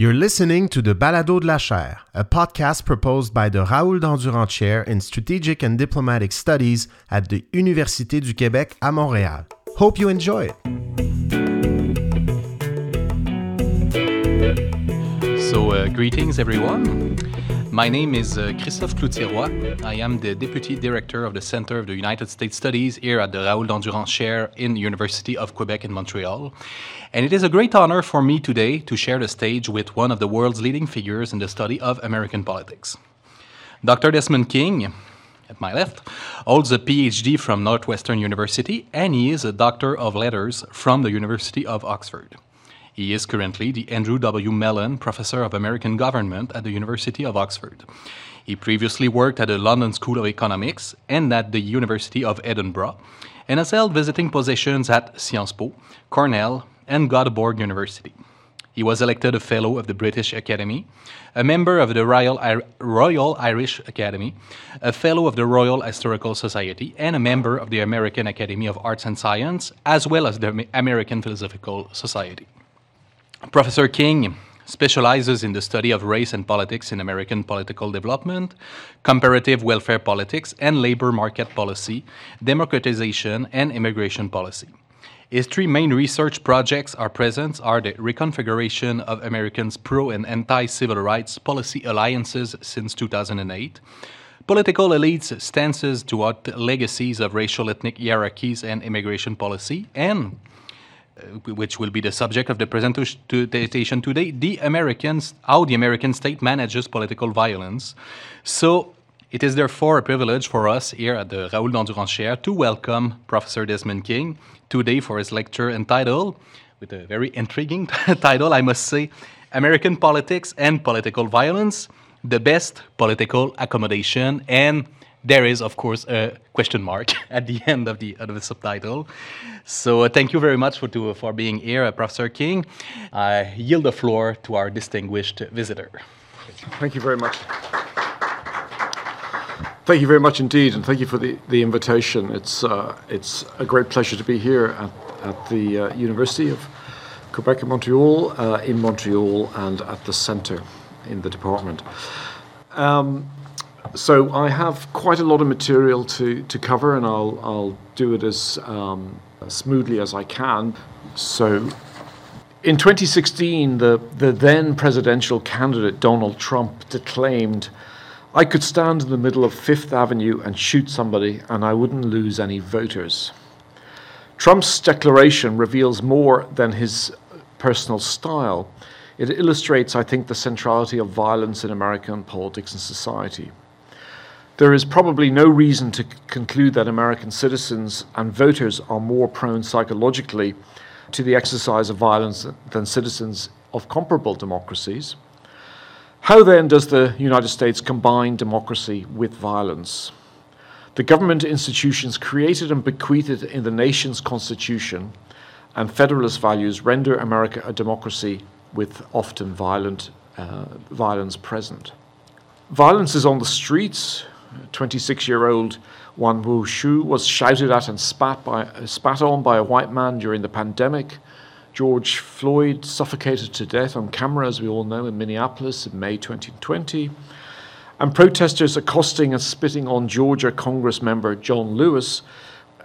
You're listening to the Balado de la Chaire, a podcast proposed by the Raoul Dandurand Chair in Strategic and Diplomatic Studies at the Université du Québec à Montréal. Hope you enjoy it. So, uh, greetings everyone. My name is uh, Christophe Cloutier-Roy. I am the Deputy Director of the Center of the United States Studies here at the Raoul Dandurand Chair in the University of Quebec in Montreal. And it is a great honor for me today to share the stage with one of the world's leading figures in the study of American politics. Dr. Desmond King, at my left, holds a PhD from Northwestern University and he is a Doctor of Letters from the University of Oxford. He is currently the Andrew W. Mellon Professor of American Government at the University of Oxford. He previously worked at the London School of Economics and at the University of Edinburgh, and has held visiting positions at Sciences Po, Cornell, and Göteborg University. He was elected a Fellow of the British Academy, a member of the Royal, I- Royal Irish Academy, a Fellow of the Royal Historical Society, and a member of the American Academy of Arts and Science, as well as the American Philosophical Society. Professor King specializes in the study of race and politics in American political development, comparative welfare politics, and labor market policy, democratization, and immigration policy. His three main research projects are present are the reconfiguration of Americans' pro and anti-civil rights policy alliances since 2008, political elites' stances toward legacies of racial ethnic hierarchies and immigration policy, and Uh, which will be the subject of the presentation today, the Americans, how the American state manages political violence. So it is therefore a privilege for us here at the Raoul Dandurand to welcome Professor Desmond King today for his lecture entitled, with a very intriguing title, I must say, American Politics and Political Violence, the Best Political Accommodation, and there is, of course, a question mark at the end of the, of the subtitle. So uh, thank you very much for, to, for being here, uh, Professor King. I yield the floor to our distinguished visitor. Thank you very much. Thank you very much indeed, and thank you for the, the invitation. It's, uh, it's a great pleasure to be here at, at the uh, University of Quebec and Montreal, uh, in Montreal, and at the centre in the department. Um, so I have quite a lot of material to, to cover, and I'll, I'll do it as um, smoothly as I can. So in 2016, the, the then presidential candidate Donald Trump declaimed I could stand in the middle of Fifth Avenue and shoot somebody, and I wouldn't lose any voters. Trump's declaration reveals more than his personal style. It illustrates, I think, the centrality of violence in American politics and society. There is probably no reason to conclude that American citizens and voters are more prone psychologically to the exercise of violence than citizens of comparable democracies. How then does the United States combine democracy with violence? The government institutions created and bequeathed in the nation's constitution and federalist values render America a democracy with often violent uh, violence present. Violence is on the streets. 26 year old Wan Wu Shu was shouted at and spat, by, spat on by a white man during the pandemic. George Floyd suffocated to death on camera, as we all know, in Minneapolis in May 2020. And protesters accosting and spitting on Georgia Congress member John Lewis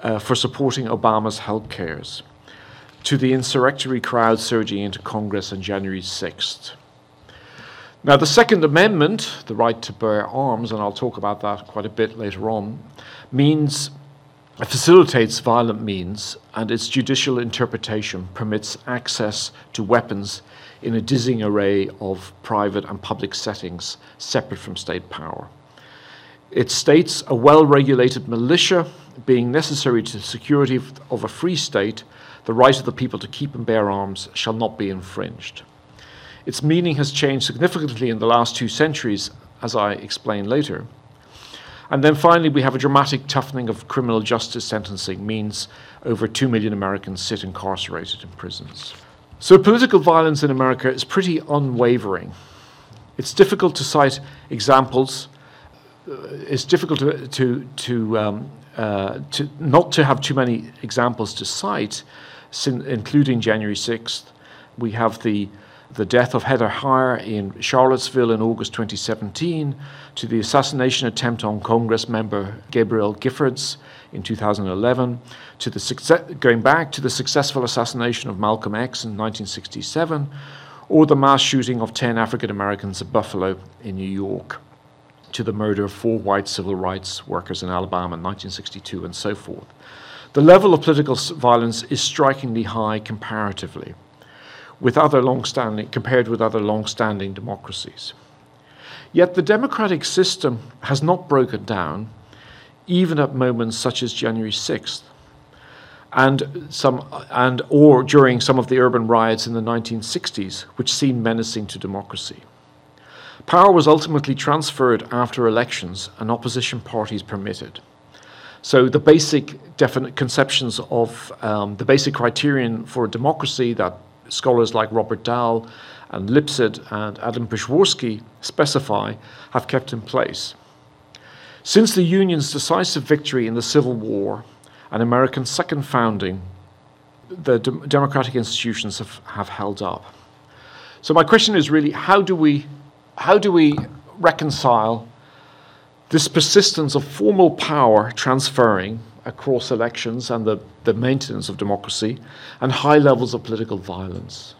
uh, for supporting Obama's health cares. To the insurrectory crowd surging into Congress on January 6th. Now, the Second Amendment, the right to bear arms, and I'll talk about that quite a bit later on, means it facilitates violent means, and its judicial interpretation permits access to weapons in a dizzying array of private and public settings separate from state power. It states a well regulated militia being necessary to the security of a free state, the right of the people to keep and bear arms shall not be infringed. Its meaning has changed significantly in the last two centuries, as I explain later. And then finally, we have a dramatic toughening of criminal justice sentencing, means over 2 million Americans sit incarcerated in prisons. So political violence in America is pretty unwavering. It's difficult to cite examples. Uh, it's difficult to, to, to, um, uh, to not to have too many examples to cite, including January 6th. We have the the death of Heather Heyer in Charlottesville in August 2017, to the assassination attempt on Congress member Gabrielle Giffords in 2011, to the success, going back to the successful assassination of Malcolm X in 1967, or the mass shooting of 10 African Americans at Buffalo in New York, to the murder of four white civil rights workers in Alabama in 1962, and so forth. The level of political violence is strikingly high comparatively with other long-standing, compared with other long-standing democracies. Yet the democratic system has not broken down, even at moments such as January 6th, and some, and or during some of the urban riots in the 1960s, which seemed menacing to democracy. Power was ultimately transferred after elections and opposition parties permitted. So the basic definite conceptions of um, the basic criterion for a democracy that scholars like Robert Dahl and Lipset and Adam Przeworski specify have kept in place. Since the Union's decisive victory in the Civil War and America's second founding, the de- democratic institutions have, have held up. So my question is really how do we how do we reconcile this persistence of formal power transferring across elections and the, the maintenance of democracy and high levels of political violence.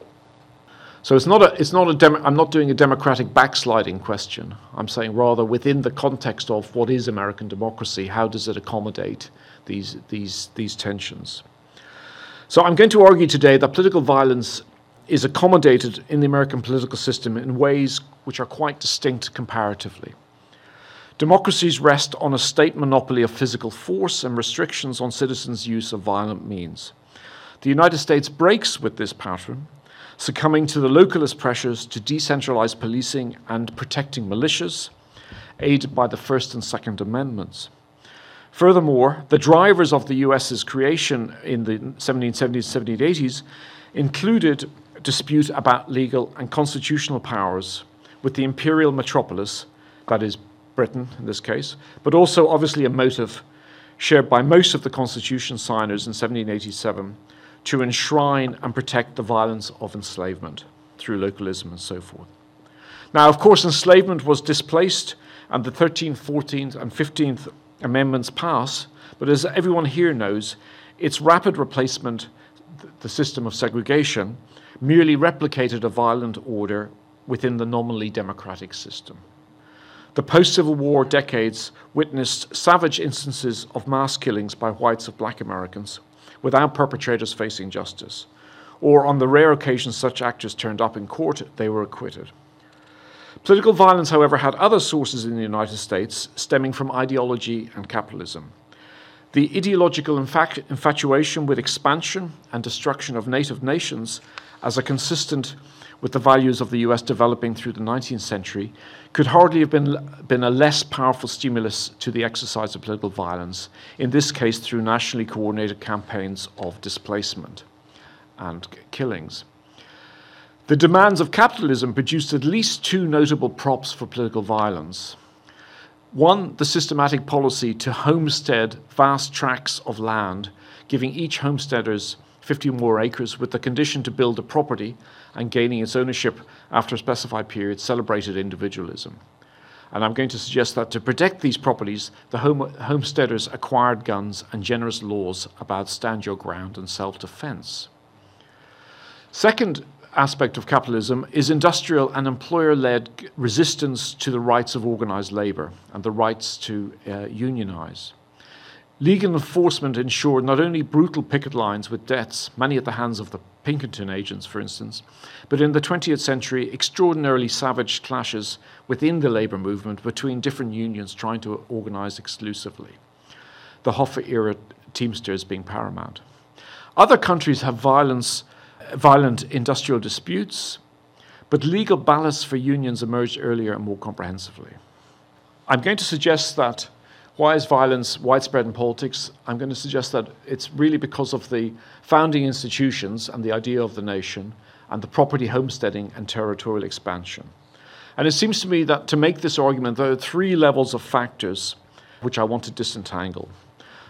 So it's not a, it's not a dem- I'm not doing a democratic backsliding question. I'm saying rather within the context of what is American democracy, how does it accommodate these, these, these tensions? So I'm going to argue today that political violence is accommodated in the American political system in ways which are quite distinct comparatively. Democracies rest on a state monopoly of physical force and restrictions on citizens' use of violent means. The United States breaks with this pattern, succumbing to the localist pressures to decentralize policing and protecting militias, aided by the First and Second Amendments. Furthermore, the drivers of the US's creation in the 1770s and 1780s included dispute about legal and constitutional powers with the imperial metropolis, that is, Britain in this case, but also obviously a motive shared by most of the Constitution signers in 1787 to enshrine and protect the violence of enslavement through localism and so forth. Now, of course, enslavement was displaced and the 13th, 14th, and 15th Amendments pass, but as everyone here knows, its rapid replacement, the system of segregation, merely replicated a violent order within the nominally democratic system. The post Civil War decades witnessed savage instances of mass killings by whites of black Americans without perpetrators facing justice, or on the rare occasions such actors turned up in court, they were acquitted. Political violence, however, had other sources in the United States stemming from ideology and capitalism. The ideological infatuation with expansion and destruction of native nations as a consistent with the values of the US developing through the 19th century, could hardly have been, been a less powerful stimulus to the exercise of political violence, in this case through nationally coordinated campaigns of displacement and killings. The demands of capitalism produced at least two notable props for political violence. One, the systematic policy to homestead vast tracts of land, giving each homesteaders 50 more acres with the condition to build a property and gaining its ownership after a specified period celebrated individualism. And I'm going to suggest that to protect these properties, the home, homesteaders acquired guns and generous laws about stand your ground and self defense. Second aspect of capitalism is industrial and employer led resistance to the rights of organized labor and the rights to uh, unionize. Legal enforcement ensured not only brutal picket lines with deaths, many at the hands of the Pinkerton agents, for instance, but in the 20th century, extraordinarily savage clashes within the labour movement between different unions trying to organise exclusively. The Hoffa era Teamsters being paramount. Other countries have violence, violent industrial disputes, but legal ballasts for unions emerged earlier and more comprehensively. I'm going to suggest that why is violence widespread in politics? I'm going to suggest that it's really because of the founding institutions and the idea of the nation and the property homesteading and territorial expansion. And it seems to me that to make this argument, there are three levels of factors which I want to disentangle.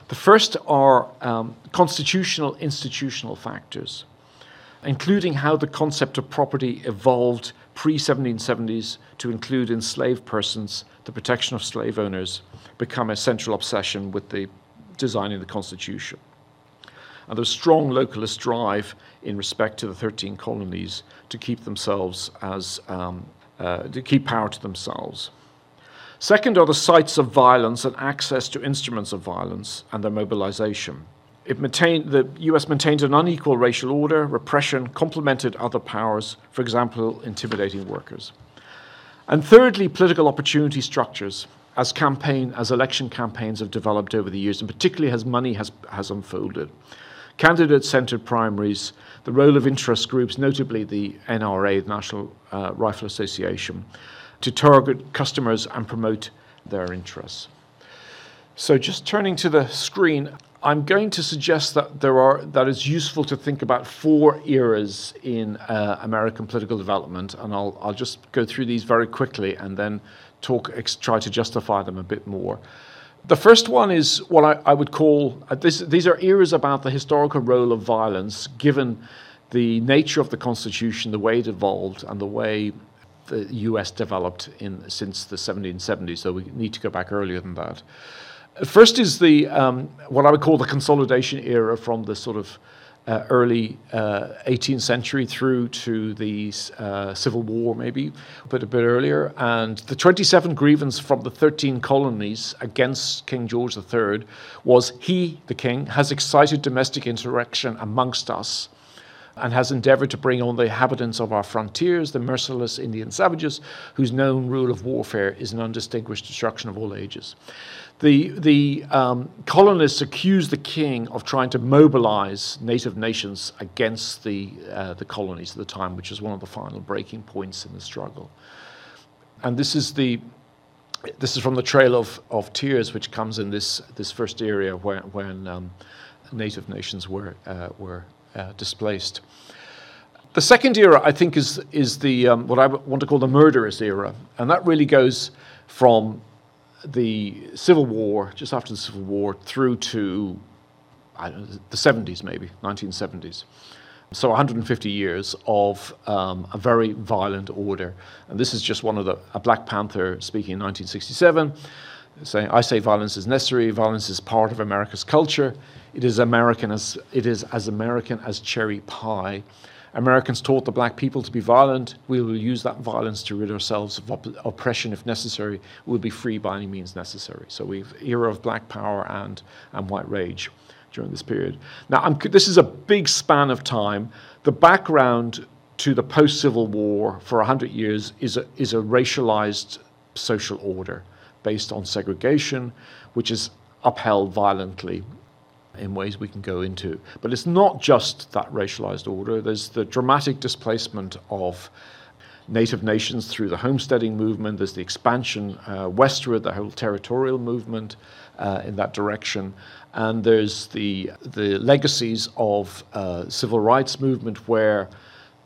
The first are um, constitutional, institutional factors. including how the concept of property evolved pre 1770s to include enslaved persons, the protection of slave owners, become a central obsession with the designing the Constitution. And there's strong localist drive in respect to the 13 colonies to keep themselves as, um, uh, to keep power to themselves. Second are the sites of violence and access to instruments of violence and their mobilization. It maintained, the US maintained an unequal racial order, repression complemented other powers, for example, intimidating workers. And thirdly, political opportunity structures as campaign, as election campaigns have developed over the years, and particularly as money has, has unfolded. Candidate centered primaries, the role of interest groups, notably the NRA, the National uh, Rifle Association, to target customers and promote their interests. So, just turning to the screen, I'm going to suggest that there are that it's useful to think about four eras in uh, American political development, and I'll I'll just go through these very quickly and then talk try to justify them a bit more. The first one is what I, I would call uh, this, these are eras about the historical role of violence, given the nature of the Constitution, the way it evolved, and the way the U.S. developed in since the 1770s. So we need to go back earlier than that. First is the um, what I would call the consolidation era from the sort of uh, early uh, 18th century through to the uh, Civil War, maybe, but a bit earlier. And the 27 grievance from the 13 colonies against King George III was he, the king, has excited domestic insurrection amongst us and has endeavored to bring on the inhabitants of our frontiers, the merciless Indian savages, whose known rule of warfare is an undistinguished destruction of all ages. The, the um, colonists accused the king of trying to mobilize native nations against the, uh, the colonies at the time, which was one of the final breaking points in the struggle. And this is the this is from the Trail of, of Tears, which comes in this, this first area where, when um, native nations were, uh, were uh, displaced. The second era, I think, is, is the, um, what I want to call the murderous era. And that really goes from the Civil War, just after the Civil War, through to know, the 70s, maybe, 1970s. So 150 years of um, a very violent order. And this is just one of the, a Black Panther speaking in 1967, saying, I say violence is necessary, violence is part of America's culture. It is American as, it is as American as cherry pie. Americans taught the black people to be violent. We will use that violence to rid ourselves of op- oppression if necessary. We'll be free by any means necessary. So we've era of black power and, and white rage during this period. Now, I'm, this is a big span of time. The background to the post Civil War for 100 years is a, is a racialized social order based on segregation, which is upheld violently in ways we can go into. But it's not just that racialized order, there's the dramatic displacement of native nations through the homesteading movement, there's the expansion uh, westward, the whole territorial movement uh, in that direction. And there's the, the legacies of uh, civil rights movement where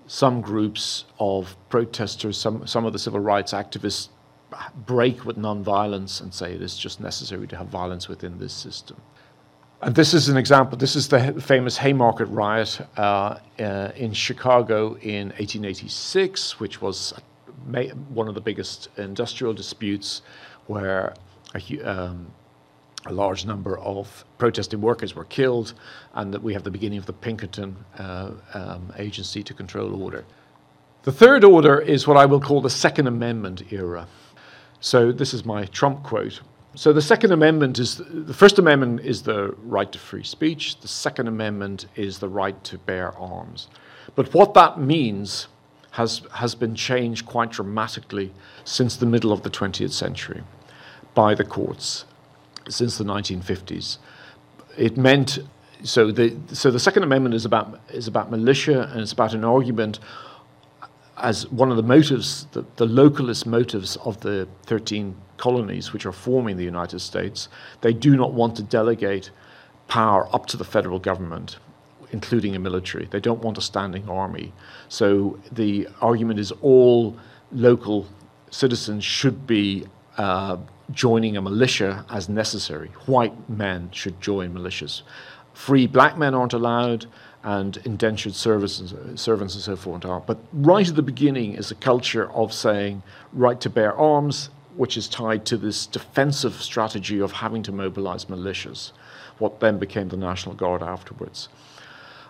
some groups of protesters, some, some of the civil rights activists break with nonviolence and say it is just necessary to have violence within this system. And this is an example. This is the famous Haymarket riot uh, uh, in Chicago in 1886, which was one of the biggest industrial disputes where a, um, a, large number of protesting workers were killed, and that we have the beginning of the Pinkerton uh, um, Agency to Control Order. The third order is what I will call the Second Amendment era. So this is my Trump quote. So the Second Amendment is the First Amendment is the right to free speech. The Second Amendment is the right to bear arms. But what that means has has been changed quite dramatically since the middle of the 20th century by the courts since the 1950s. It meant so the so the Second Amendment is about is about militia and it's about an argument as one of the motives, the, the localist motives of the 13 colonies which are forming the United States, they do not want to delegate power up to the federal government, including a military. They don't want a standing army. So the argument is all local citizens should be uh, joining a militia as necessary. White men should join militias. Free black men aren't allowed, and indentured servants servants and so forth are. But right at the beginning is a culture of saying right to bear arms, which is tied to this defensive strategy of having to mobilize militias, what then became the National Guard afterwards.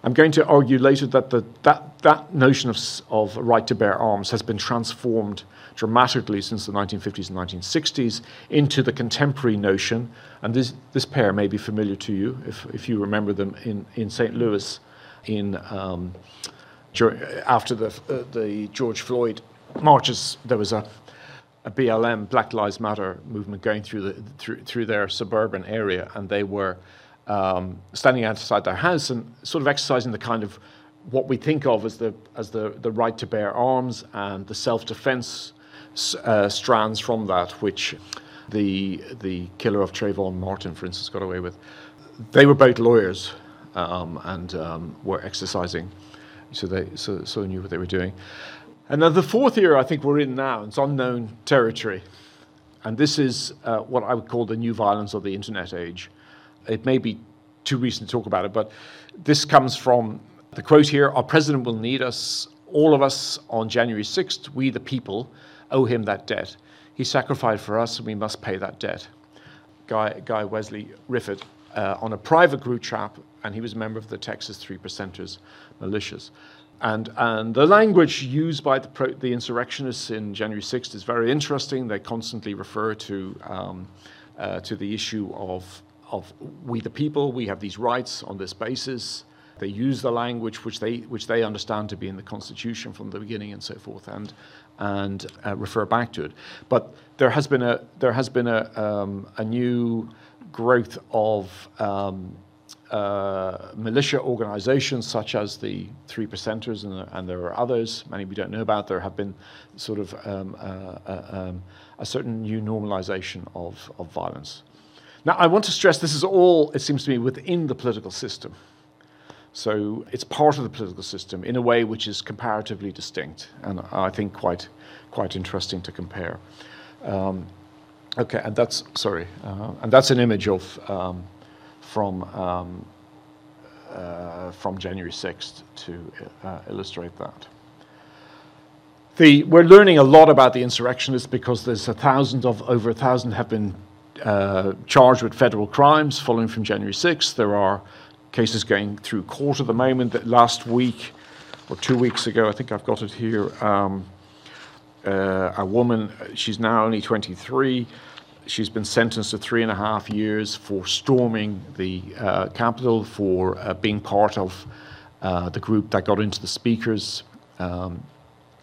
I'm going to argue later that the, that, that notion of, of right to bear arms has been transformed dramatically since the 1950s and 1960s into the contemporary notion, and this, this pair may be familiar to you if, if you remember them in, in St. Louis in, um, after the, uh, the George Floyd marches, there was a, a BLM, Black Lives Matter movement going through, the, through, through their suburban area, and they were um, standing outside their house and sort of exercising the kind of what we think of as the, as the, the right to bear arms and the self defense uh, strands from that, which the, the killer of Trayvon Martin, for instance, got away with. They were both lawyers um, and um, were exercising, so they so, so knew what they were doing. And then the fourth era I think we're in now, it's unknown territory. And this is uh, what I would call the new violence of the internet age. It may be too recent to talk about it, but this comes from the quote here Our president will need us, all of us, on January 6th, we the people owe him that debt. He sacrificed for us, and we must pay that debt. Guy, Guy Wesley Reffitt, uh, on a private group chat, and he was a member of the Texas Three Percenters militias. And, and the language used by the, pro, the insurrectionists in January 6th is very interesting. They constantly refer to, um, uh, to the issue of, of we the people, we have these rights on this basis. They use the language which they, which they understand to be in the Constitution from the beginning and so forth. And, and uh, refer back to it. But there has been a there has been a um, a new growth of um, uh, militia organizations such as the Three Percenters, and, and, there are others, many we don't know about. There have been sort of um, uh, uh um, a certain new normalization of, of violence. Now, I want to stress this is all, it seems to me, within the political system. So it's part of the political system in a way which is comparatively distinct, and I think quite, quite interesting to compare. Um, okay, and that's sorry, uh, and that's an image of um, from um, uh, from January 6th to uh, illustrate that. The, we're learning a lot about the insurrectionists because there's a thousand of over a thousand have been uh, charged with federal crimes following from January 6th. There are cases going through court at the moment. That last week or two weeks ago, I think I've got it here. Um, uh, a woman, she's now only 23. She's been sentenced to three and a half years for storming the uh, Capitol, for uh, being part of uh, the group that got into the speakers. Um,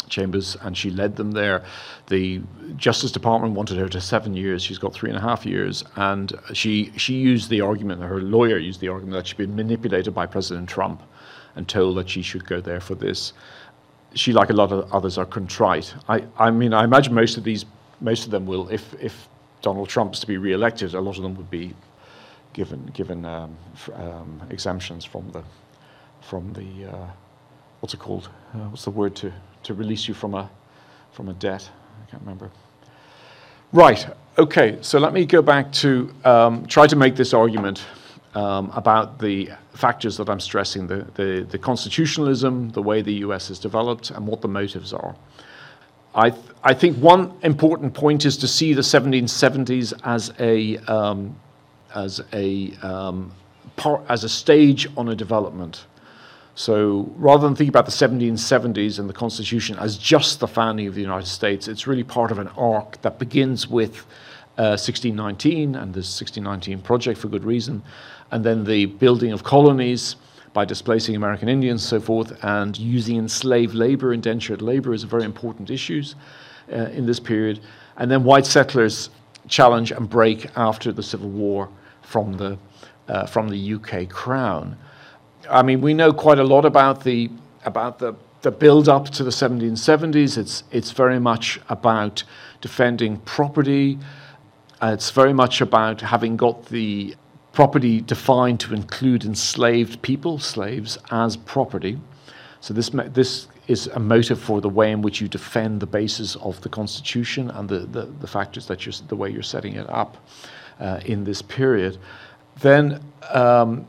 chambers and she led them there. The Justice Department wanted her to seven years. She's got three and a half years. And she, she used the argument, her lawyer used the argument that she'd been manipulated by President Trump and told that she should go there for this. She, like a lot of others, are contrite. I, I mean, I imagine most of these, most of them will, if, if Donald Trump's to be re-elected, a lot of them would be given, given um, um, exemptions from the, from the uh, what's it called? Uh, what's the word to to release you from a, from a debt. I can't remember. Right, okay, so let me go back to um, try to make this argument um, about the factors that I'm stressing the, the, the, constitutionalism, the way the US has developed, and what the motives are. I, th- I think one important point is to see the 1770s as a, um, as a, um, par- as a stage on a development. So rather than think about the 1770s and the Constitution as just the founding of the United States, it's really part of an arc that begins with uh, 1619 and the 1619 Project for good reason, and then the building of colonies by displacing American Indians, so forth, and using enslaved labor, indentured labor is a very important issues uh, in this period. And then white settlers challenge and break after the Civil War from the, uh, from the UK Crown. I mean, we know quite a lot about the about the the build up to the 1770s. It's it's very much about defending property. Uh, it's very much about having got the property defined to include enslaved people, slaves, as property. So this this is a motive for the way in which you defend the basis of the Constitution and the, the, the factors that you're the way you're setting it up uh, in this period. Then um,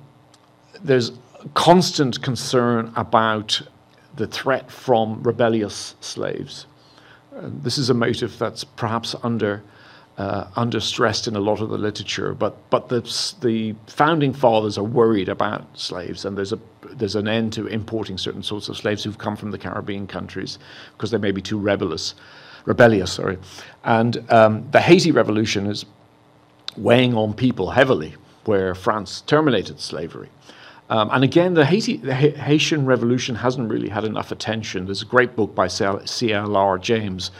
there's constant concern about the threat from rebellious slaves. Uh, this is a motive that's perhaps under uh, under stressed in a lot of the literature, but but the the founding fathers are worried about slaves, and there's a there's an end to importing certain sorts of slaves who've come from the Caribbean countries because they may be too rebellious, rebellious, sorry, and um, the Haiti Revolution is weighing on people heavily, where France terminated slavery. Um, and again, the, Haiti, the Haitian Revolution hasn't really had enough attention. There's a great book by C.L.R. James,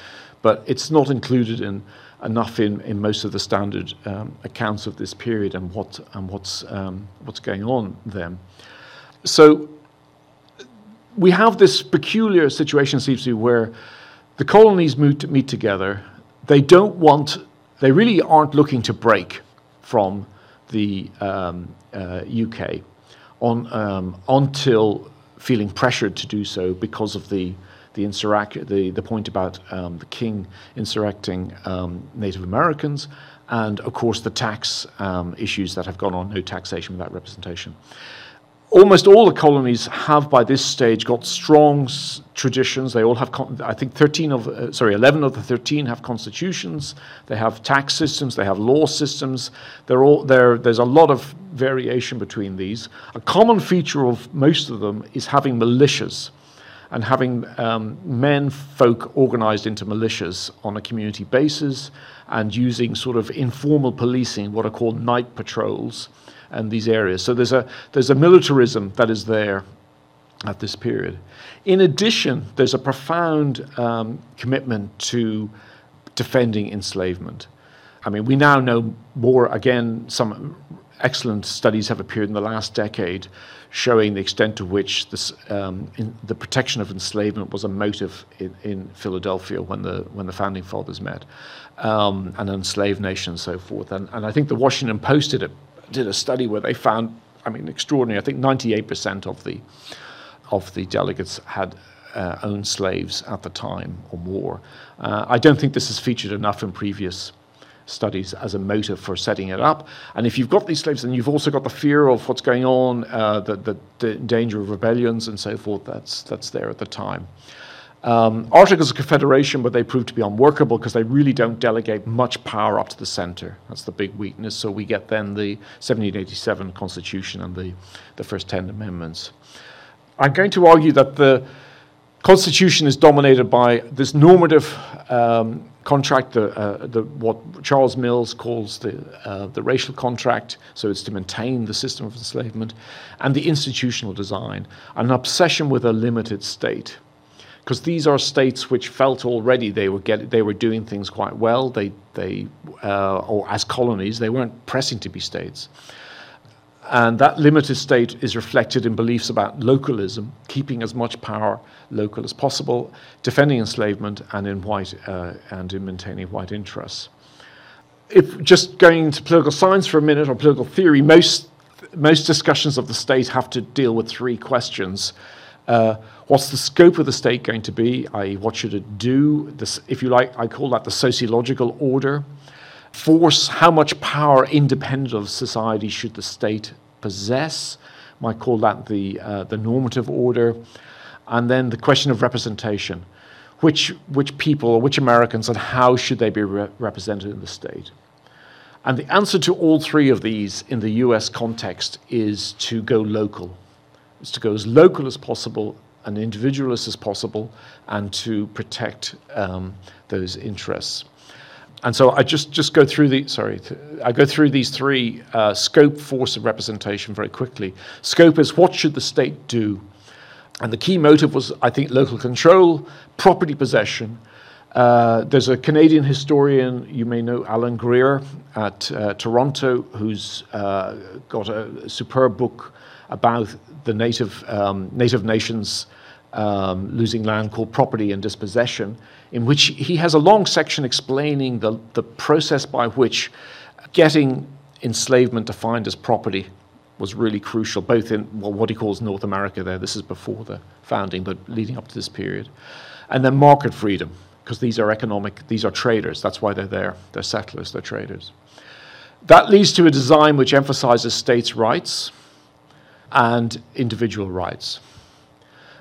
but it's not included in enough in, in most of the standard um, accounts of this period and what and what's um, what's going on then. So we have this peculiar situation, seems to be, where the colonies meet, meet together. They don't want, they really aren't looking to break from the um, uh, UK on, um, until feeling pressured to do so because of the the, insurrec- the, the point about um, the king insurrecting um, Native Americans, and of course the tax um, issues that have gone on, no taxation without representation almost all the colonies have by this stage got strong s- traditions. They all have, con- I think, 13 of, uh, sorry, 11 of the 13 have constitutions. They have tax systems. They have law systems. They're all, they're, there's a lot of variation between these. A common feature of most of them is having militias and having um, men folk organized into militias on a community basis and using sort of informal policing, what are called night patrols and these areas. So there's a, there's a militarism that is there at this period. In addition, there's a profound um, commitment to defending enslavement. I mean, we now know more, again, some excellent studies have appeared in the last decade showing the extent to which this, um, the protection of enslavement was a motive in, in, Philadelphia when the, when the founding fathers met, um, an enslaved nation and so forth. And, and I think the Washington Post did it did a study where they found, I mean, extraordinary. I think 98% of the of the delegates had uh, owned slaves at the time or more. Uh, I don't think this is featured enough in previous studies as a motive for setting it up. And if you've got these slaves, then you've also got the fear of what's going on, uh, the, the, danger of rebellions and so forth. That's that's there at the time. Um, Articles of Confederation, but they prove to be unworkable because they really don't delegate much power up to the center. That's the big weakness. So we get then the 1787 Constitution and the, the first 10 amendments. I'm going to argue that the Constitution is dominated by this normative um, contract, the, uh, the, what Charles Mills calls the, uh, the racial contract, so it's to maintain the system of enslavement, and the institutional design, an obsession with a limited state because these are states which felt already they were get, they were doing things quite well. They they uh, or as colonies they weren't pressing to be states, and that limited state is reflected in beliefs about localism, keeping as much power local as possible, defending enslavement, and in white uh, and in maintaining white interests. If just going into political science for a minute or political theory, most most discussions of the state have to deal with three questions. Uh, what's the scope of the state going to be? I.e., what should it do? This, if you like, I call that the sociological order. Force, how much power independent of society should the state possess? Might call that the, uh, the normative order. And then the question of representation. Which, which people which Americans and how should they be re- represented in the state? And the answer to all three of these in the US context is to go local is to go as local as possible and individualist as possible and to protect um, those interests. And so I just, just go through the sorry I go through these three uh, scope, force, and representation very quickly. Scope is what should the state do, and the key motive was I think local control, property possession. Uh, there's a Canadian historian you may know, Alan Greer at uh, Toronto, who's uh, got a superb book about the native, um, native nations um, losing land called Property and Dispossession, in which he has a long section explaining the, the process by which getting enslavement defined as property was really crucial, both in well, what he calls North America there, this is before the founding, but leading up to this period. And then market freedom, because these are economic, these are traders, that's why they're there. They're settlers, they're traders. That leads to a design which emphasizes states' rights, and individual rights.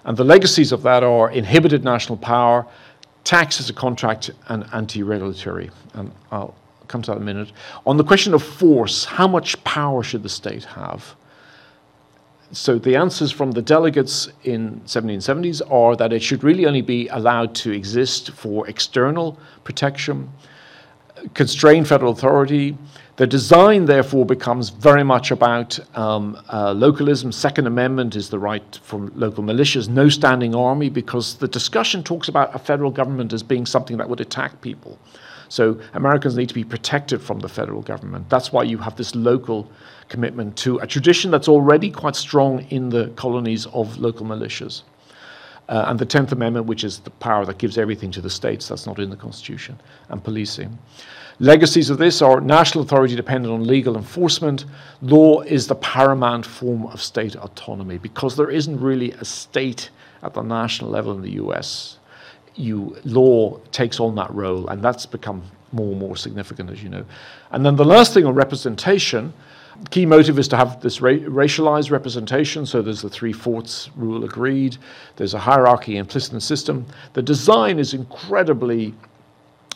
And the legacies of that are inhibited national power, tax as a contract, and anti regulatory. And I'll come to that in a minute. On the question of force, how much power should the state have? So the answers from the delegates in 1770s are that it should really only be allowed to exist for external protection, constrain federal authority, the design, therefore, becomes very much about um, uh, localism. Second Amendment is the right for local militias, no standing army, because the discussion talks about a federal government as being something that would attack people. So Americans need to be protected from the federal government. That's why you have this local commitment to a tradition that's already quite strong in the colonies of local militias. Uh, and the 10th Amendment, which is the power that gives everything to the states, that's not in the Constitution, and policing. Legacies of this are national authority dependent on legal enforcement. Law is the paramount form of state autonomy because there isn't really a state at the national level in the US. You, law takes on that role, and that's become more and more significant, as you know. And then the last thing on representation, key motive is to have this ra- racialized representation. So there's the three fourths rule agreed. There's a hierarchy implicit in the system. The design is incredibly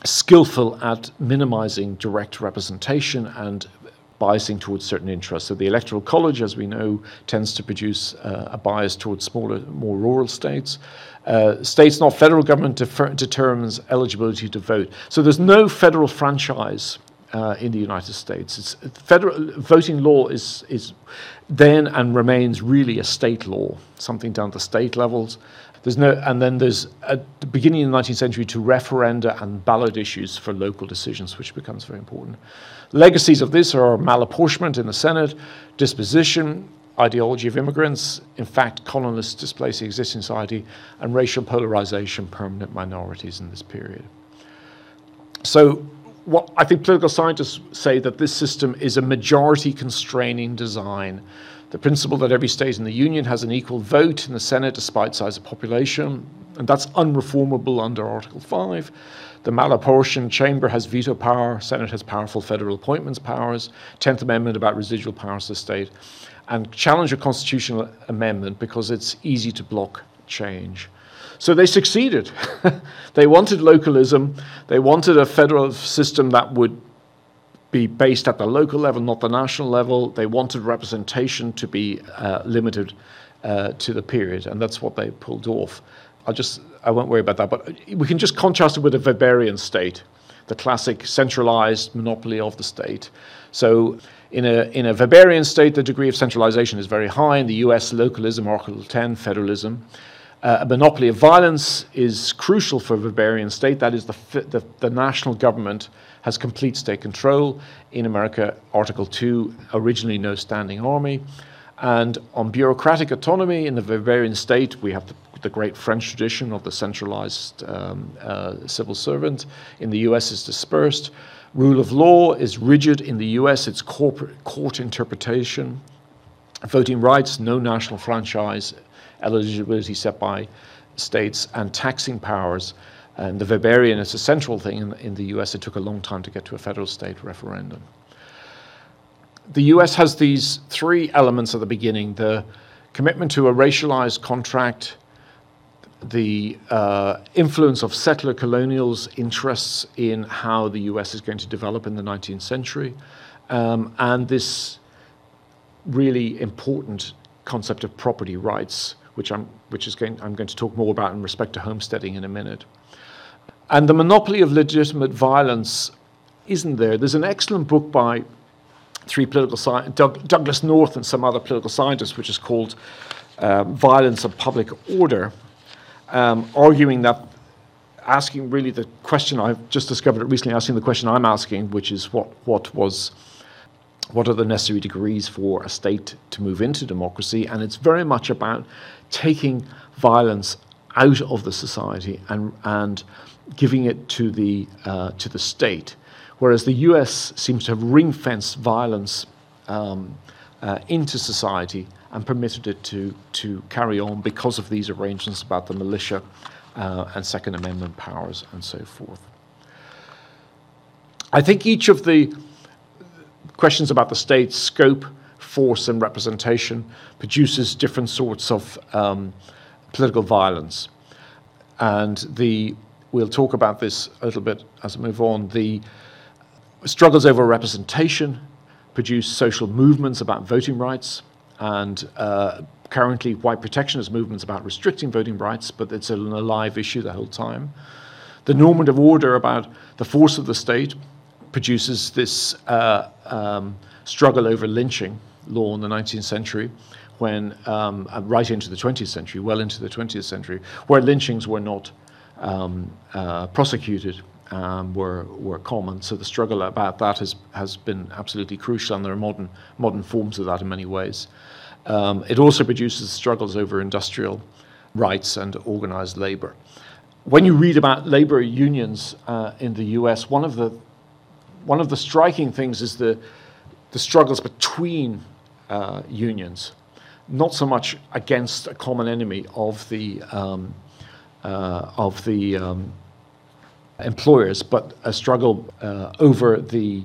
skillful at minimizing direct representation and biasing towards certain interests. So the Electoral College, as we know, tends to produce uh, a bias towards smaller, more rural states. Uh, states, not federal government, defer- determines eligibility to vote. So there's no federal franchise uh, in the United States. It's, federal voting law is is then and remains really a state law, something down to state levels. There's no, and then there's at the beginning of the 19th century to referenda and ballot issues for local decisions, which becomes very important. Legacies of this are malapportionment in the Senate, disposition, ideology of immigrants, in fact, colonists displacing existing society, and racial polarization, permanent minorities in this period. So, what I think political scientists say that this system is a majority constraining design the principle that every state in the Union has an equal vote in the Senate despite size of population, and that's unreformable under Article 5. The malapportioned chamber has veto power, Senate has powerful federal appointments powers, 10th Amendment about residual powers to the state, and challenge a constitutional amendment because it's easy to block change. So they succeeded. they wanted localism, they wanted a federal system that would be based at the local level, not the national level. They wanted representation to be uh, limited uh, to the period, and that's what they pulled off. I just I won't worry about that, but we can just contrast it with a Weberian state, the classic centralized monopoly of the state. So. In a, in a Weberian state, the degree of centralization is very high. In the US, localism, Article 10, federalism. Uh, a monopoly of violence is crucial for a Weberian state. That is, the, the, the national government has complete state control. In America, Article 2, originally no standing army. And on bureaucratic autonomy in the Weberian state, we have the, the great French tradition of the centralized um, uh, civil servant. In the US, it's dispersed. Rule of law is rigid. In the US, it's corporate, court interpretation. Voting rights, no national franchise, eligibility set by states, and taxing powers and the Weberian is a central thing in, in the US. It took a long time to get to a federal state referendum. The US has these three elements at the beginning the commitment to a racialized contract, the uh, influence of settler colonials' interests in how the US is going to develop in the 19th century, um, and this really important concept of property rights, which, I'm, which is going, I'm going to talk more about in respect to homesteading in a minute. And the monopoly of legitimate violence isn't there. There's an excellent book by three political scientists, Doug, Douglass North and some other political scientists, which is called uh, Violence of Public Order, um, arguing that asking really the question I've just discovered recently, asking the question I'm asking, which is what, what was what are the necessary degrees for a state to move into democracy? And it's very much about taking violence out of the society and, and giving it to the, uh, to the state, whereas the US seems to have ring fenced violence um, uh, into society and permitted it to, to carry on because of these arrangements about the militia uh, and Second Amendment powers and so forth. I think each of the questions about the state's scope, force and representation produces different sorts of um, political violence. And the, we'll talk about this a little bit as we move on. The struggles over representation produce social movements about voting rights, and uh, currently white protectionist movements about restricting voting rights, but it's an alive issue the whole time. The normative order about the force of the state produces this uh, um, struggle over lynching law in the 19th century, when um, right into the 20th century, well into the 20th century, where lynchings were not um, uh, prosecuted, um, were were common. So the struggle about that has has been absolutely crucial, and there are modern modern forms of that in many ways. Um, it also produces struggles over industrial rights and organized labor. When you read about labor unions uh, in the U.S., one of the one of the striking things is the the struggles between uh, unions, not so much against a common enemy of the um, of the um, employers, but a struggle uh, over the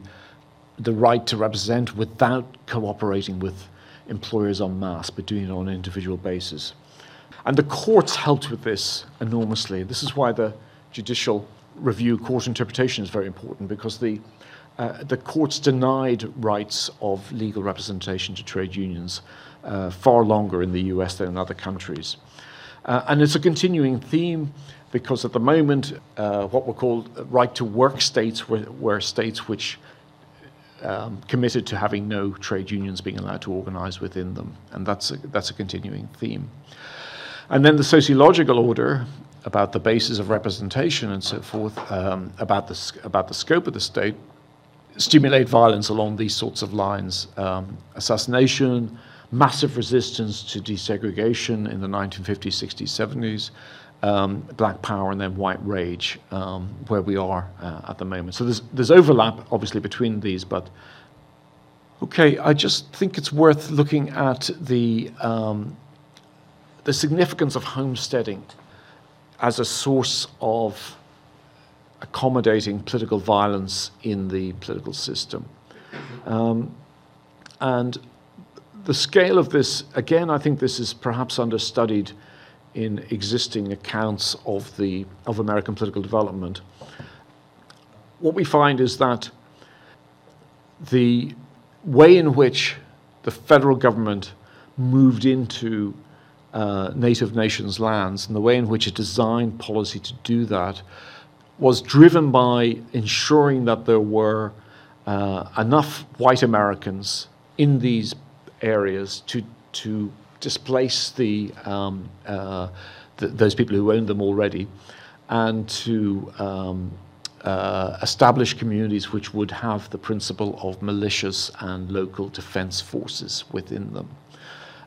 the right to represent without cooperating with employers en masse, but doing it on an individual basis. And the courts helped with this enormously. This is why the judicial review court interpretation is very important because the uh, the courts denied rights of legal representation to trade unions uh, far longer in the US than in other countries. Uh, and it's a continuing theme because at the moment, uh, what were called right to work states were, were states which um, committed to having no trade unions being allowed to organize within them. And that's a, that's a continuing theme. And then the sociological order about the basis of representation and so forth, um, about, the, about the scope of the state, stimulate violence along these sorts of lines um, assassination, massive resistance to desegregation in the 1950s, 60s, 70s, um, black power, and then white rage, um, where we are uh, at the moment. So there's, there's overlap, obviously, between these, but okay, I just think it's worth looking at the, um, the significance of homesteading as a source of accommodating political violence in the political system. Um, and the scale of this, again, I think this is perhaps understudied in existing accounts of, the, of American political development. What we find is that the way in which the federal government moved into uh, native nations' lands and the way in which it designed policy to do that was driven by ensuring that there were uh, enough white Americans in these areas to to displace the, um, uh, the, those people who owned them already, and to um, uh, establish communities which would have the principle of militias and local defense forces within them.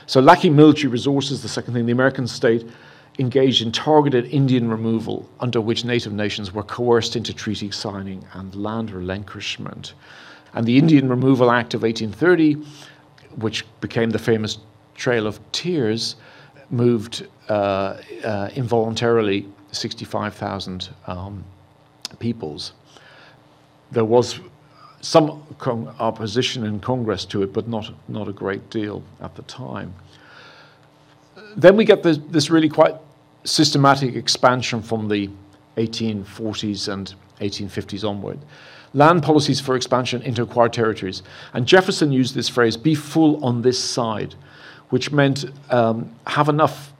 So, lacking military resources, the second thing, the American state engaged in targeted Indian removal, under which native nations were coerced into treaty signing and land relinquishment. And the Indian Removal Act of 1830, which became the famous Trail of Tears, moved uh, uh, involuntarily 65,000 um, peoples. There was some con- opposition in Congress to it, but not, not a great deal at the time. Then we get this, this really quite systematic expansion from the 1840s and 1850s onward. Land policies for expansion into acquired territories. And Jefferson used this phrase, be full on this side, which meant um, have enough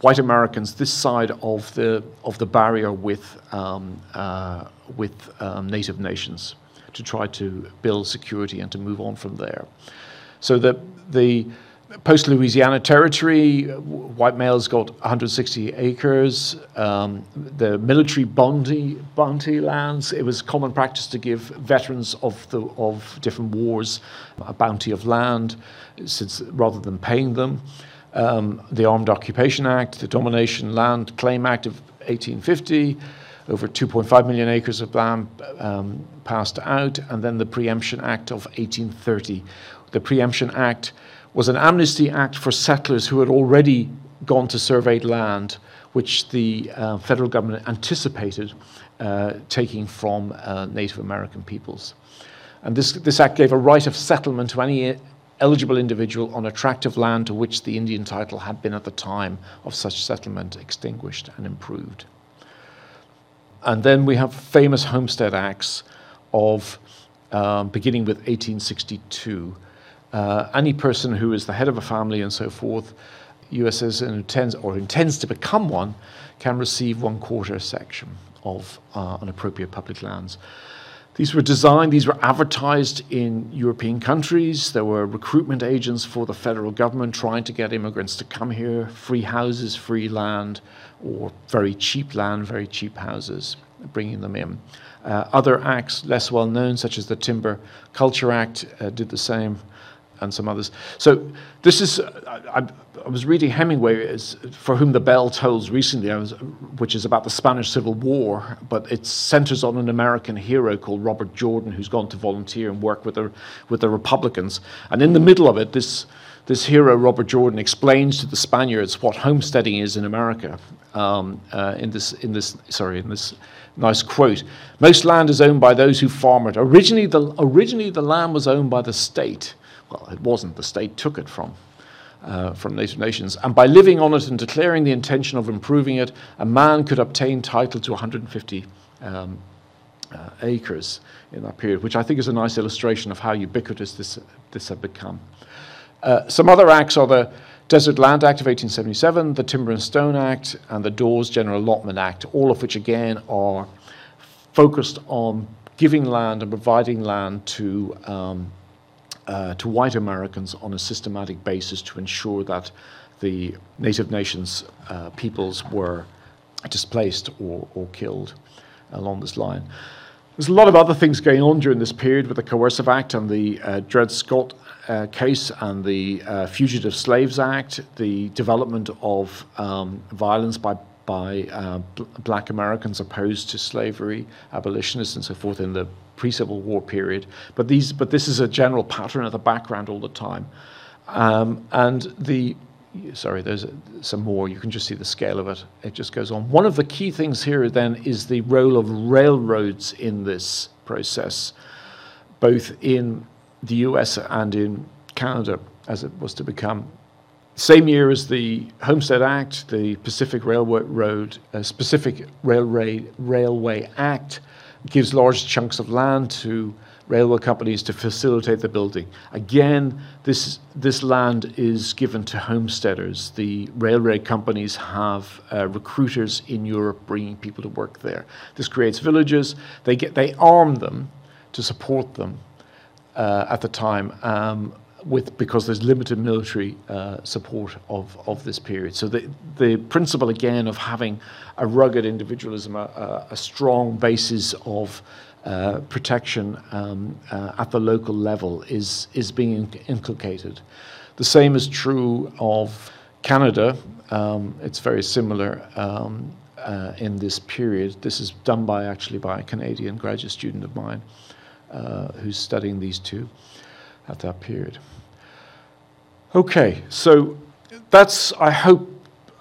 white Americans this side of the, of the barrier with, um, uh, with um, native nations to try to build security and to move on from there. So the, the post Louisiana territory, white males got 160 acres. Um, the military bounty, bounty lands, it was common practice to give veterans of, the, of different wars a bounty of land since, rather than paying them. Um, the Armed Occupation Act, the Donation Land Claim Act of 1850, over 2.5 million acres of land um, passed out, and then the Preemption Act of 1830. The Preemption Act was an amnesty act for settlers who had already gone to surveyed land, which the uh, federal government anticipated uh, taking from uh, Native American peoples. And this, this act gave a right of settlement to any eligible individual on a tract of land to which the Indian title had been at the time of such settlement extinguished and improved. And then we have famous Homestead Acts of um, beginning with 1862. Uh, any person who is the head of a family and so forth, US citizen intends or intends to become one, can receive one quarter section of uh, unappropriate public lands. These were designed, these were advertised in European countries. There were recruitment agents for the federal government trying to get immigrants to come here, free houses, free land, or very cheap land, very cheap houses, bringing them in. Uh, other acts, less well known, such as the Timber Culture Act, uh, did the same, and some others. So, this is, I, I was reading Hemingway, For Whom the Bell Tolls recently, was, which is about the Spanish Civil War, but it centers on an American hero called Robert Jordan who's gone to volunteer and work with the, with the Republicans. And in the middle of it, this, this hero, Robert Jordan, explains to the Spaniards what homesteading is in America. Um, uh, in this, in this, sorry, in this nice quote. Most land is owned by those who farm it. Originally, the, originally the land was owned by the state. Well, it wasn't. The state took it from uh, from native nations. And by living on it and declaring the intention of improving it, a man could obtain title to 150 um, uh, acres in that period, which I think is a nice illustration of how ubiquitous this, this had become. Uh, some other acts are the Desert Land Act of 1877, the Timber and Stone Act, and the Dawes General Allotment Act, all of which again are focused on giving land and providing land to um, uh, to white Americans on a systematic basis to ensure that the Native Nations uh, peoples were displaced or, or killed along this line. There's a lot of other things going on during this period with the Coercive Act and the uh, Dred Scott uh, case and the uh, Fugitive Slaves Act, the development of um, violence by by uh, bl- black Americans opposed to slavery, abolitionists, and so forth in the pre-Civil War period. But these, but this is a general pattern of the background all the time. Um, and the, sorry, there's some more. You can just see the scale of it. It just goes on. One of the key things here then is the role of railroads in this process, both in the U.S. and in Canada, as it was to become. Same year as the Homestead Act, the Pacific Railroad, uh, Railway Railway Act gives large chunks of land to railway companies to facilitate the building. Again, this, this land is given to homesteaders. The railway companies have uh, recruiters in Europe bringing people to work there. This creates villages. They, get, they arm them to support them uh, at the time. Um, with because there's limited military uh, support of, of this period. So the the principle again of having a rugged individualism, a, a strong basis of uh, protection um, uh, at the local level is is being inculcated. The same is true of Canada. Um, it's very similar. Um, uh, in this period, this is done by actually by a Canadian graduate student of mine uh, who's studying these two at that period. Okay, so that's, I hope,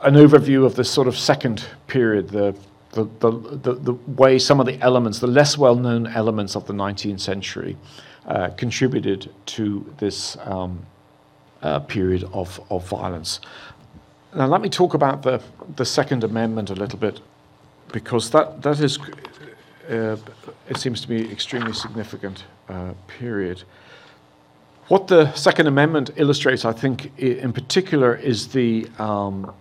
an overview of this sort of second period, the, the, the, the, the way some of the elements, the less well known elements of the 19th century, uh, contributed to this um, uh, period of, of violence. Now, let me talk about the, the Second Amendment a little bit, because that, that is, uh, it seems to be extremely significant uh, period. What the Second Amendment illustrates, I think, in particular, is the, um,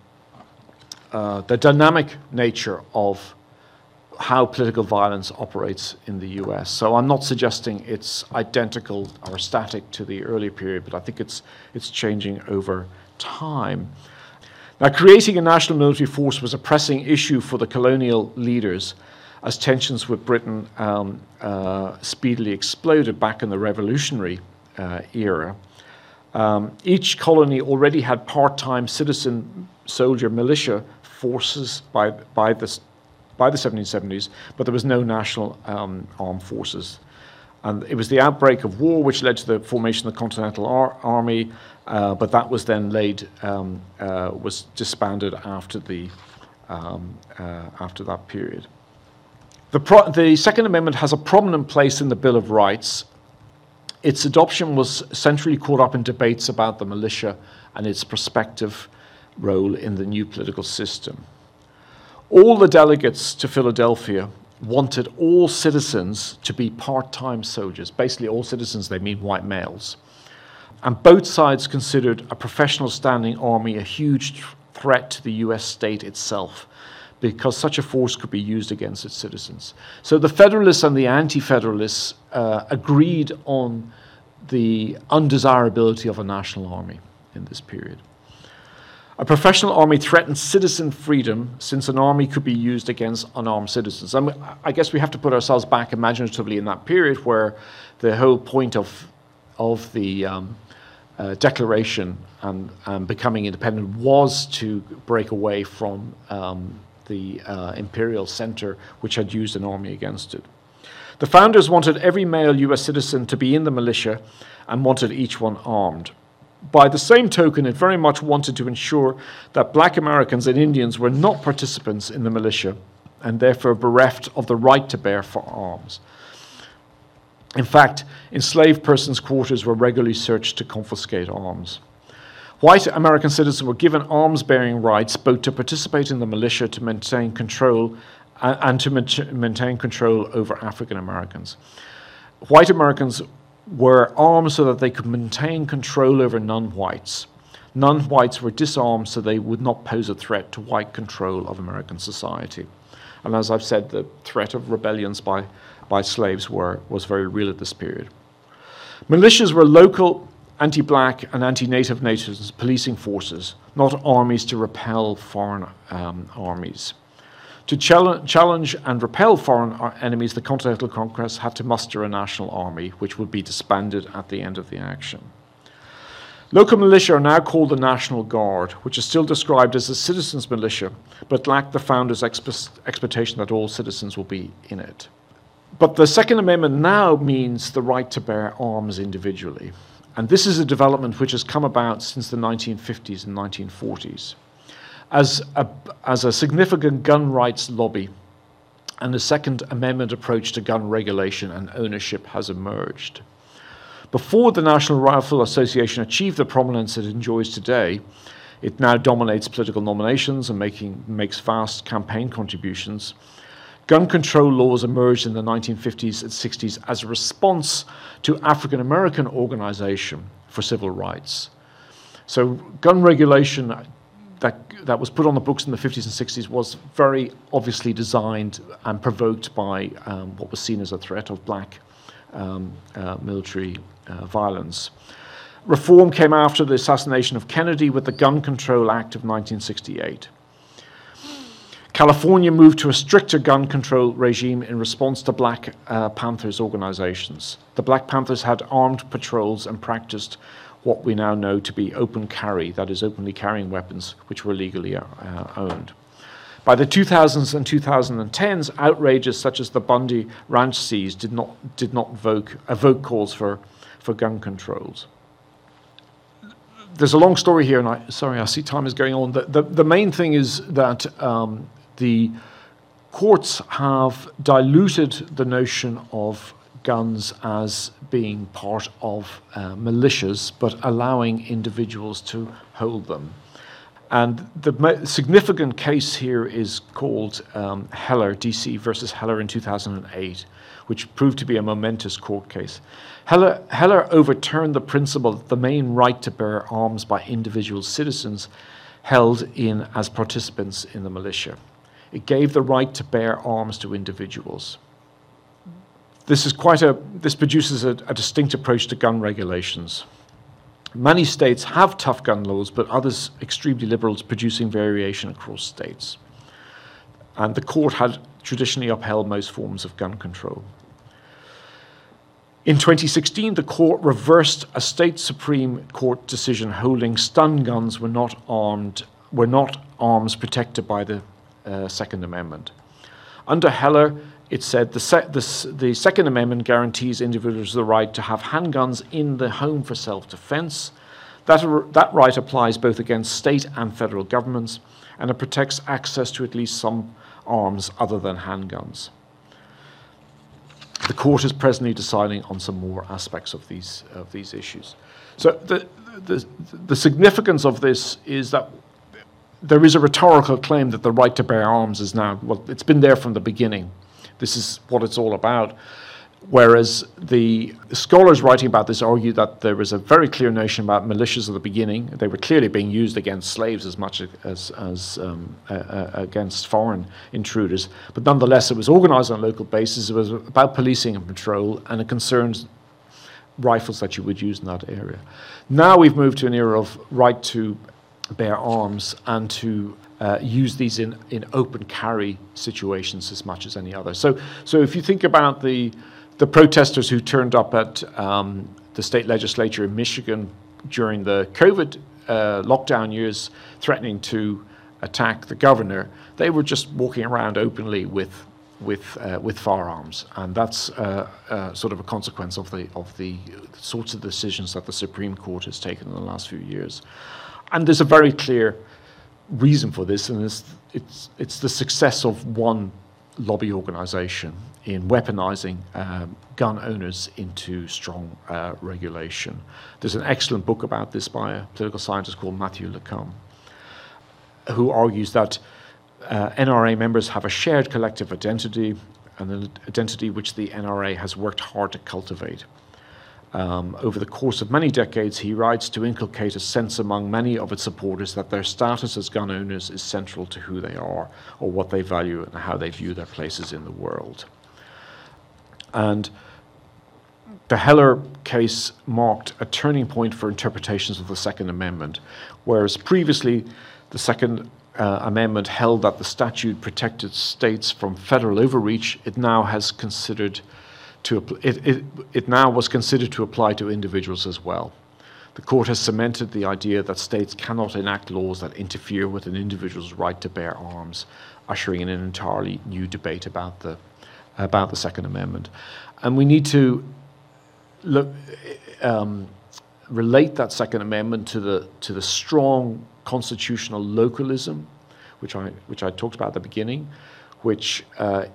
uh, the dynamic nature of how political violence operates in the US. So I'm not suggesting it's identical or static to the earlier period, but I think it's, it's changing over time. Now, creating a national military force was a pressing issue for the colonial leaders as tensions with Britain um, uh, speedily exploded back in the Revolutionary era. Um, each colony already had part time citizen soldier militia forces by, by, the, by the 1770s, but there was no national um, armed forces. And it was the outbreak of war which led to the formation of the Continental Ar- Army, uh, but that was then laid, um, uh, was disbanded after, the, um, uh, after that period. The, pro- the Second Amendment has a prominent place in the Bill of Rights its adoption was centrally caught up in debates about the militia and its prospective role in the new political system. All the delegates to Philadelphia wanted all citizens to be part time soldiers. Basically, all citizens, they mean white males. And both sides considered a professional standing army a huge threat to the US state itself because such a force could be used against its citizens. So the Federalists and the Anti Federalists uh, agreed on the undesirability of a national army in this period. A professional army threatened citizen freedom since an army could be used against unarmed citizens. And I guess we have to put ourselves back imaginatively in that period where the whole point of, of the um, uh, declaration and, and, becoming independent was to break away from um, the uh, imperial center, which had used an army against it. The founders wanted every male US citizen to be in the militia and wanted each one armed. By the same token, it very much wanted to ensure that black Americans and Indians were not participants in the militia and therefore bereft of the right to bear arms. In fact, enslaved persons' quarters were regularly searched to confiscate arms. White American citizens were given arms bearing rights both to participate in the militia to maintain control and to maintain control over African Americans. White Americans were armed so that they could maintain control over non whites. Non whites were disarmed so they would not pose a threat to white control of American society. And as I've said, the threat of rebellions by, by slaves were, was very real at this period. Militias were local anti black and anti native nations policing forces, not armies to repel foreign um, armies. To challenge and repel foreign enemies, the Continental Congress had to muster a national army, which would be disbanded at the end of the action. Local militia are now called the National Guard, which is still described as a citizens' militia, but lack the founders' expectation that all citizens will be in it. But the Second Amendment now means the right to bear arms individually. And this is a development which has come about since the 1950s and 1940s. As a, as a significant gun rights lobby and a Second Amendment approach to gun regulation and ownership has emerged. Before the National Rifle Association achieved the prominence it enjoys today, it now dominates political nominations and making, makes vast campaign contributions. Gun control laws emerged in the 1950s and 60s as a response to African American organization for civil rights. So, gun regulation that, that was put on the books in the 50s and 60s was very obviously designed and provoked by um, what was seen as a threat of black um, uh, military uh, violence. Reform came after the assassination of Kennedy with the Gun Control Act of 1968. California moved to a stricter gun control regime in response to Black uh, Panthers organizations. The Black Panthers had armed patrols and practiced what we now know to be open carry, that is, openly carrying weapons which were legally uh, owned. By the 2000s and 2010s, outrages such as the Bundy ranch siege did not, did not evoke, evoke calls for, for gun controls there's a long story here, and I sorry, I see time is going on. The, the, the main thing is that um, the courts have diluted the notion of guns as being part of uh, militias, but allowing individuals to hold them. And the significant case here is called um, Heller, DC versus Heller in 2008, which proved to be a momentous court case. Heller, Heller overturned the principle that the main right to bear arms by individual citizens held in as participants in the militia. It gave the right to bear arms to individuals. This, is quite a, this produces a, a distinct approach to gun regulations. Many states have tough gun laws, but others extremely liberal, producing variation across states. And the court had traditionally upheld most forms of gun control. In 2016, the court reversed a state Supreme Court decision holding stun guns were not armed, were not arms protected by the uh, Second Amendment. Under Heller, it said the, se- the, the, Second Amendment guarantees individuals the right to have handguns in the home for self defense. That, that right applies both against state and federal governments, and it protects access to at least some arms other than handguns. the court is presently deciding on some more aspects of these of these issues. So the the, the significance of this is that there is a rhetorical claim that the right to bear arms is now well, it's been there from the beginning. This is what it's all about. Whereas the scholars writing about this argue that there was a very clear notion about militias at the beginning. They were clearly being used against slaves as much as, as um, uh, against foreign intruders. But nonetheless, it was organized on a local basis. It was about policing and patrol, and it concerns rifles that you would use in that area. Now we've moved to an era of right to bear arms and to uh, use these in, in open carry situations as much as any other. So, so if you think about the the protesters who turned up at um, the state legislature in Michigan during the COVID uh, lockdown years, threatening to attack the governor, they were just walking around openly with with uh, with firearms, and that's uh, uh, sort of a consequence of the of the sorts of decisions that the Supreme Court has taken in the last few years. And there's a very clear reason for this, and it's it's, it's the success of one lobby organization in weaponizing um, gun owners into strong uh, regulation. There's an excellent book about this by a political scientist called Matthew Lacombe, who argues that uh, NRA members have a shared collective identity, and an identity which the NRA has worked hard to cultivate. Um, over the course of many decades, he writes to inculcate a sense among many of its supporters that their status as gun owners is central to who they are or what they value and how they view their places in the world. And the Heller case marked a turning point for interpretations of the Second Amendment, whereas previously the Second uh, Amendment held that the statute protected states from federal overreach, it now has considered to it, it, it now was considered to apply to individuals as well. The court has cemented the idea that states cannot enact laws that interfere with an individual's right to bear arms, ushering in an entirely new debate about the about the Second Amendment. And we need to look, um, relate that Second Amendment to the, to the strong constitutional localism, which I, which I talked about at the beginning, which, uh,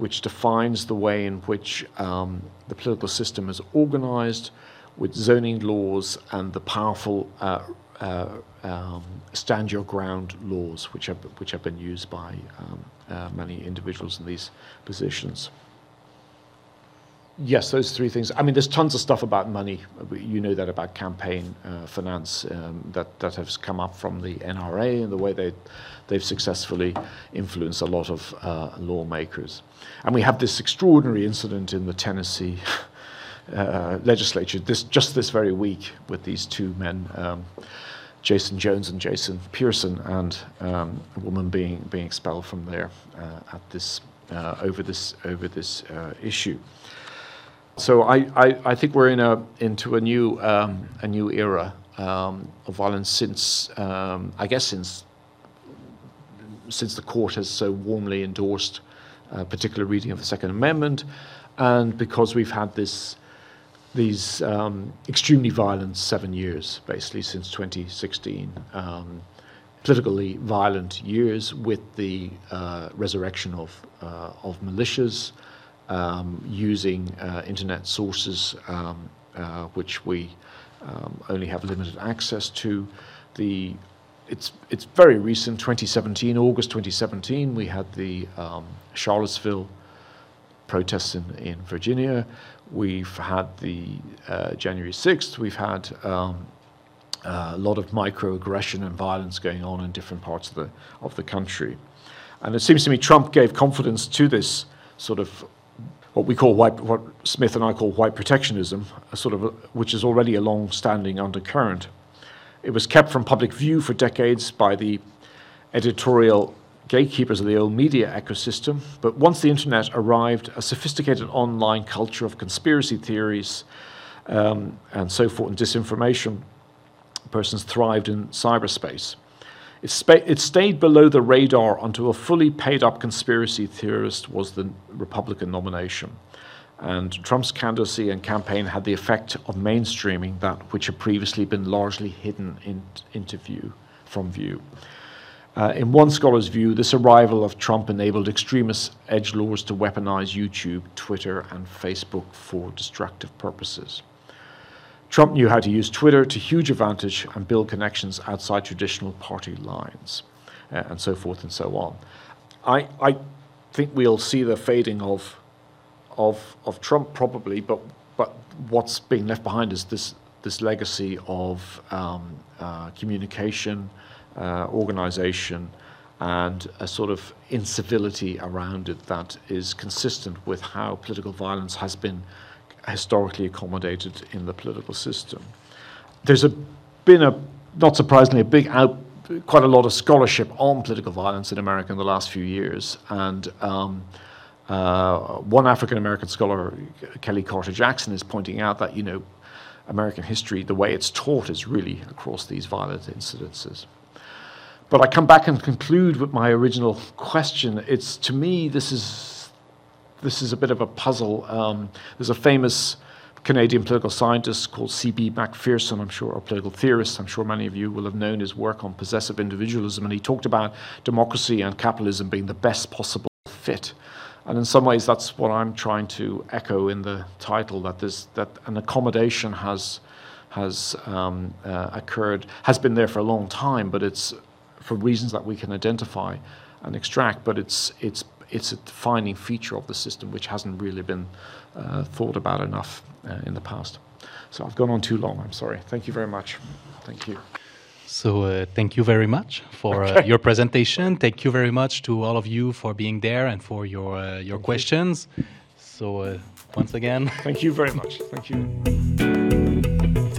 which defines the way in which um, the political system is organized with zoning laws and the powerful uh, uh, um, stand your ground laws, which have, which have been used by um, uh, many individuals in these positions. Yes, those three things. I mean, there's tons of stuff about money. You know that about campaign uh, finance um, that that has come up from the NRA and the way they they've successfully influenced a lot of uh, lawmakers. And we have this extraordinary incident in the Tennessee uh, legislature this just this very week with these two men. Um, Jason Jones and Jason Pearson, and um, a woman being being expelled from there uh, at this uh, over this over this uh, issue. So I, I, I, think we're in a into a new um, a new era um, of violence since um, I guess since since the court has so warmly endorsed a particular reading of the Second Amendment, and because we've had this these um, extremely violent seven years, basically since 2016. Um, politically violent years with the uh, resurrection of, uh, of militias um, using uh, internet sources, um, uh, which we um, only have limited access to. The it's it's very recent, 2017, August 2017. We had the um, Charlottesville protests in, in Virginia. We've had the uh, January 6th. We've had um, a lot of microaggression and violence going on in different parts of the of the country, and it seems to me Trump gave confidence to this sort of what we call white, what Smith and I call white protectionism, a sort of a, which is already a long-standing undercurrent. It was kept from public view for decades by the editorial gatekeepers of the old media ecosystem, but once the internet arrived, a sophisticated online culture of conspiracy theories um, and so forth, and disinformation, persons thrived in cyberspace. It, it stayed below the radar until a fully paid up conspiracy theorist was the Republican nomination. And Trump's candidacy and campaign had the effect of mainstreaming that which had previously been largely hidden in, into view, from view. Uh, in one scholar's view, this arrival of Trump enabled extremist edge lords to weaponize YouTube, Twitter, and Facebook for destructive purposes. Trump knew how to use Twitter to huge advantage and build connections outside traditional party lines, uh, and so forth and so on. I, I think we'll see the fading of, of, of Trump probably, but, but what's being left behind is this, this legacy of um, uh, communication, uh, organization, and a sort of incivility around it that is consistent with how political violence has been historically accommodated in the political system. There's a, been a, not surprisingly, a big out, quite a lot of scholarship on political violence in America in the last few years, and um, uh, one African American scholar, Kelly Carter Jackson, is pointing out that you know American history, the way it's taught, is really across these violent incidences. But I come back and conclude with my original question. It's to me this is this is a bit of a puzzle. Um, there's a famous Canadian political scientist called C.B. Macpherson, I'm sure, a political theorist. I'm sure many of you will have known his work on possessive individualism, and he talked about democracy and capitalism being the best possible fit. And in some ways, that's what I'm trying to echo in the title that, this, that an accommodation has, has um, uh, occurred, has been there for a long time, but it's for reasons that we can identify and extract, but it's, it's, it's a defining feature of the system which hasn't really been uh, thought about enough uh, in the past. So I've gone on too long, I'm sorry. Thank you very much. Thank you. So uh, thank you very much for uh, your presentation. Thank you very much to all of you for being there and for your uh, your thank questions. You. So uh, once again, thank you very much. Thank you.